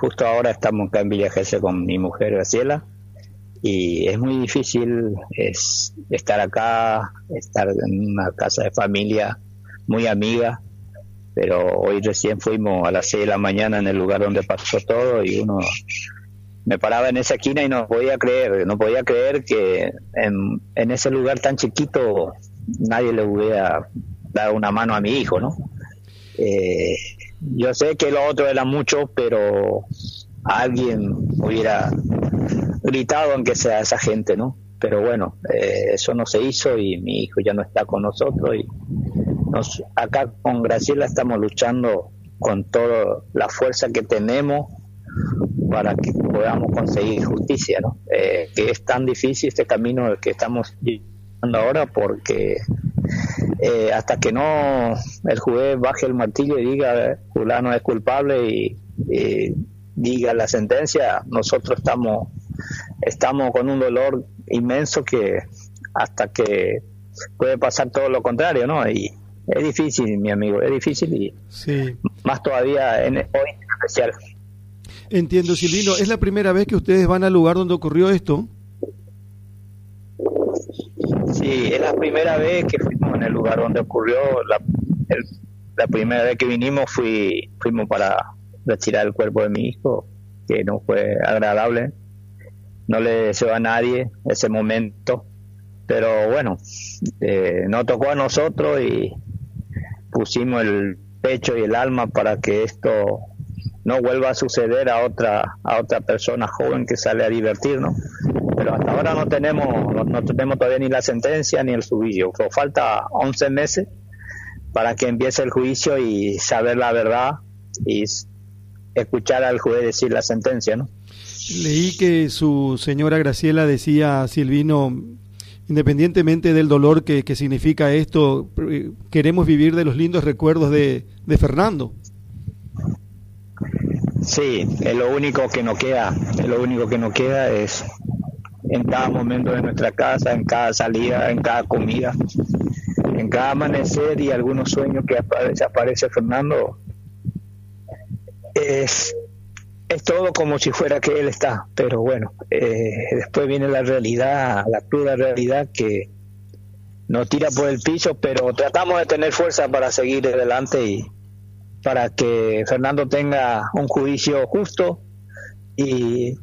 justo ahora estamos acá en Villa Gesell con mi mujer Graciela y es muy difícil es estar acá, estar en una casa de familia muy amiga, pero hoy recién fuimos a las 6 de la mañana en el lugar donde pasó todo y uno me paraba en esa esquina y no podía creer, no podía creer que en, en ese lugar tan chiquito nadie le hubiera dado una mano a mi hijo, ¿no? Eh, yo sé que lo otro era mucho, pero alguien hubiera gritado aunque sea esa gente, ¿no? Pero bueno, eh, eso no se hizo y mi hijo ya no está con nosotros y nos, acá con Graciela estamos luchando con toda la fuerza que tenemos para que podamos conseguir justicia, ¿no? Eh, que es tan difícil este camino que estamos llevando ahora porque eh, hasta que no el juez baje el martillo y diga fulano es culpable y, diga la sentencia, nosotros estamos estamos con un dolor inmenso que hasta que puede pasar todo lo contrario, ¿no? Y es difícil, mi amigo, es difícil y más todavía en, hoy en especial. Entiendo, Silvino. ¿Es la primera vez que ustedes van al lugar donde ocurrió esto? Sí, es la primera vez que en el lugar donde ocurrió. La, primera vez que vinimos fui, fuimos para retirar el cuerpo de mi hijo, que no fue agradable. No le deseo a nadie ese momento, pero bueno, eh, nos tocó a nosotros y pusimos el pecho y el alma para que esto no vuelva a suceder a otra a otra persona joven que sale a divertirnos pero hasta ahora no tenemos no, tenemos todavía ni la sentencia ni el juicio. Falta 11 meses para que empiece el juicio y saber la verdad y escuchar al juez decir la sentencia no leí que su señora Graciela decía Silvino independientemente del dolor que, que significa esto eh, queremos vivir de los lindos recuerdos de, de Fernando. Sí, es lo único que nos queda, es lo único que nos queda es en cada momento de nuestra casa, en cada salida, en cada comida, en cada amanecer y algunos sueños que aparece, aparece Fernando, es, es todo como si fuera que él está, pero bueno, eh, después viene la realidad, la cruda realidad que nos tira por el piso, pero tratamos de tener fuerza para seguir adelante y para que Fernando tenga un juicio justo y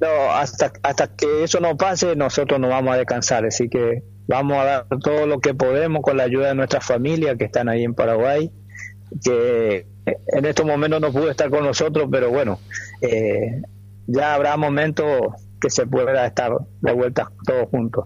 no, hasta, hasta que eso no pase nosotros no vamos a descansar, así que vamos a dar todo lo que podemos con la ayuda de nuestra familia que están ahí en Paraguay, que en estos momentos no pudo estar con nosotros, pero bueno, eh, ya habrá momentos que se pueda estar de vuelta todos juntos.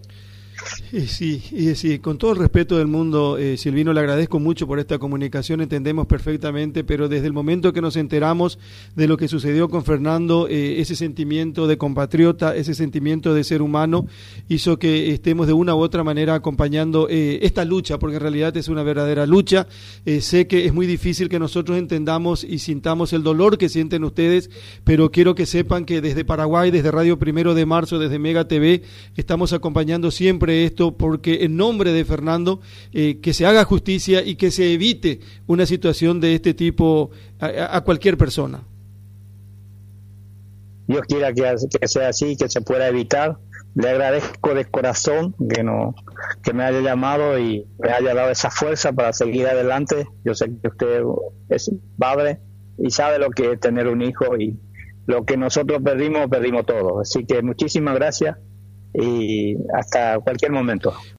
Sí, sí, con todo el respeto del mundo, eh, Silvino, le agradezco mucho por esta comunicación, entendemos perfectamente, pero desde el momento que nos enteramos de lo que sucedió con Fernando, eh, ese sentimiento de compatriota, ese sentimiento de ser humano, hizo que estemos de una u otra manera acompañando eh, esta lucha, porque en realidad es una verdadera lucha. sé que es muy difícil que nosotros entendamos y sintamos el dolor que sienten ustedes, pero quiero que sepan que desde Paraguay, desde Radio Primero de Marzo, desde Mega TV, estamos acompañando siempre esto porque en nombre de Fernando eh, que se haga justicia y que se evite una situación de este tipo a, cualquier persona. Dios quiera que, sea así, que se pueda evitar. Le agradezco de corazón que no que me haya llamado y me haya dado esa fuerza para seguir adelante. Yo sé que usted es padre y sabe lo que es tener un hijo y lo que nosotros perdimos, perdimos todo. Así que muchísimas gracias y hasta cualquier momento.